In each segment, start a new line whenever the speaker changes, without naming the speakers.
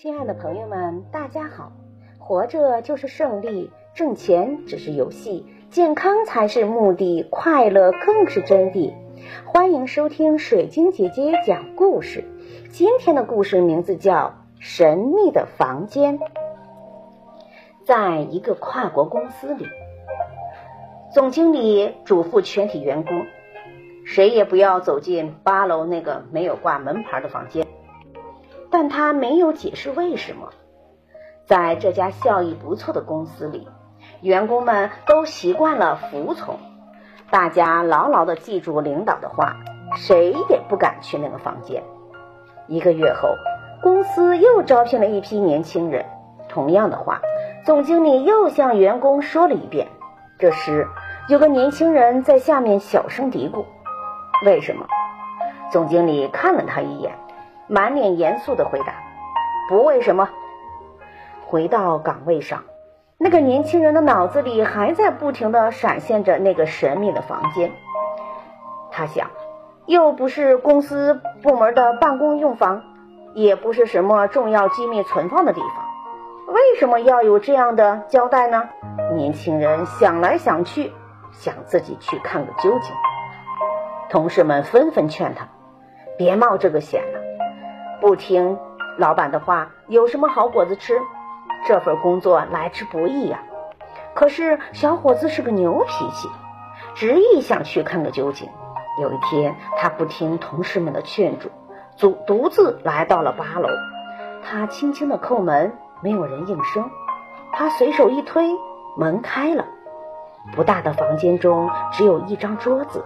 亲爱的朋友们，大家好！活着就是胜利，挣钱只是游戏，健康才是目的，快乐更是真谛。欢迎收听水晶姐姐讲故事。今天的故事名字叫《神秘的房间》。在一个跨国公司里，总经理嘱咐全体员工，谁也不要走进八楼那个没有挂门牌的房间。但他没有解释为什么，在这家效益不错的公司里，员工们都习惯了服从，大家牢牢的记住领导的话，谁也不敢去那个房间。一个月后，公司又招聘了一批年轻人，同样的话，总经理又向员工说了一遍。这时，有个年轻人在下面小声嘀咕：“为什么？”总经理看了他一眼。满脸严肃的回答：“不为什么。”回到岗位上，那个年轻人的脑子里还在不停的闪现着那个神秘的房间。他想，又不是公司部门的办公用房，也不是什么重要机密存放的地方，为什么要有这样的交代呢？年轻人想来想去，想自己去看个究竟。同事们纷纷劝他：“别冒这个险了。”不听老板的话，有什么好果子吃？这份工作来之不易呀。可是小伙子是个牛脾气，执意想去看个究竟。有一天，他不听同事们的劝阻，独独自来到了八楼。他轻轻的叩门，没有人应声。他随手一推，门开了。不大的房间中只有一张桌子，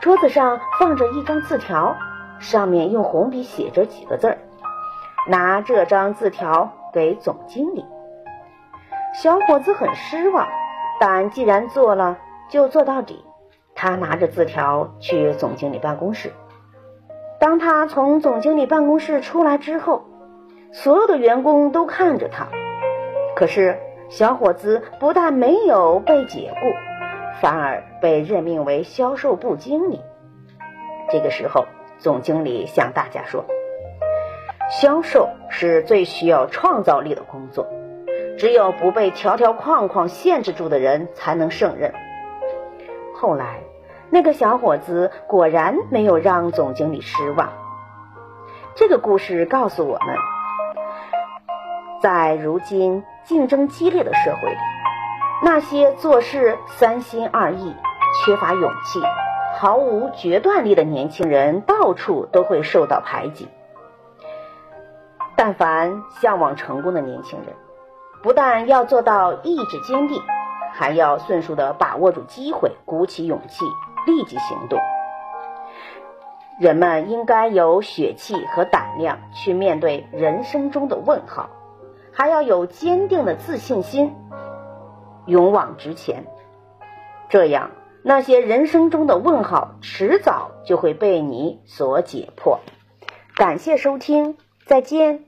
桌子上放着一张字条。上面用红笔写着几个字儿，拿这张字条给总经理。小伙子很失望，但既然做了，就做到底。他拿着字条去总经理办公室。当他从总经理办公室出来之后，所有的员工都看着他。可是小伙子不但没有被解雇，反而被任命为销售部经理。这个时候。总经理向大家说：“销售是最需要创造力的工作，只有不被条条框框限制住的人才能胜任。”后来，那个小伙子果然没有让总经理失望。这个故事告诉我们，在如今竞争激烈的社会里，那些做事三心二意、缺乏勇气。毫无决断力的年轻人到处都会受到排挤。但凡向往成功的年轻人，不但要做到意志坚定，还要迅速的把握住机会，鼓起勇气，立即行动。人们应该有血气和胆量去面对人生中的问号，还要有坚定的自信心，勇往直前。这样。那些人生中的问号，迟早就会被你所解破。感谢收听，再见。